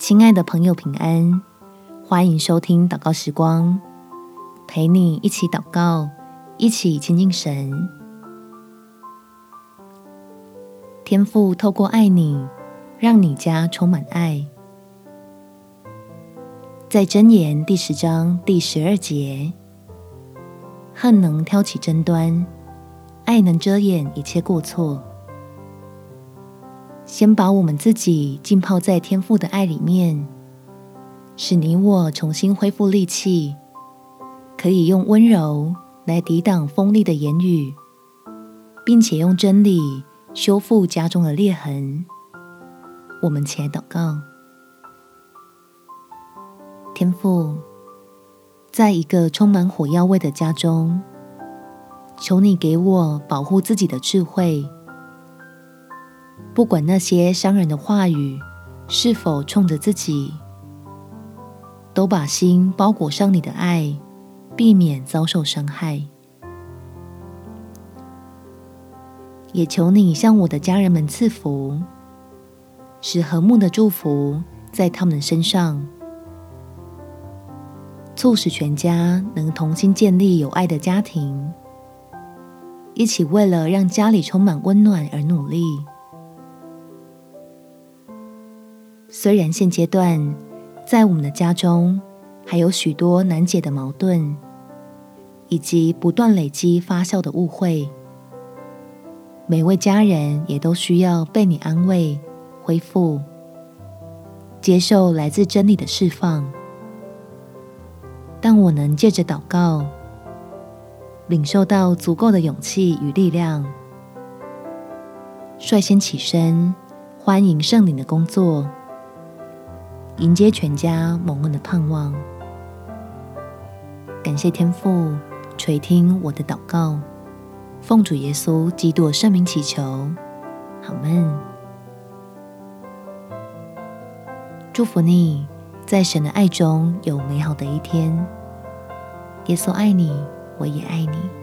亲爱的朋友，平安！欢迎收听祷告时光，陪你一起祷告，一起亲近神。天父透过爱你，让你家充满爱。在箴言第十章第十二节，恨能挑起争端，爱能遮掩一切过错。先把我们自己浸泡在天父的爱里面，使你我重新恢复力气，可以用温柔来抵挡锋利的言语，并且用真理修复家中的裂痕。我们起来祷告，天父，在一个充满火药味的家中，求你给我保护自己的智慧。不管那些伤人的话语是否冲着自己，都把心包裹上你的爱，避免遭受伤害。也求你向我的家人们赐福，使和睦的祝福在他们身上，促使全家能同心建立有爱的家庭，一起为了让家里充满温暖而努力。虽然现阶段在我们的家中还有许多难解的矛盾，以及不断累积发酵的误会，每位家人也都需要被你安慰、恢复、接受来自真理的释放。但我能借着祷告，领受到足够的勇气与力量，率先起身，欢迎圣灵的工作。迎接全家蒙恩的盼望，感谢天父垂听我的祷告，奉主耶稣基督圣名祈求，阿们。祝福你在神的爱中有美好的一天。耶稣爱你，我也爱你。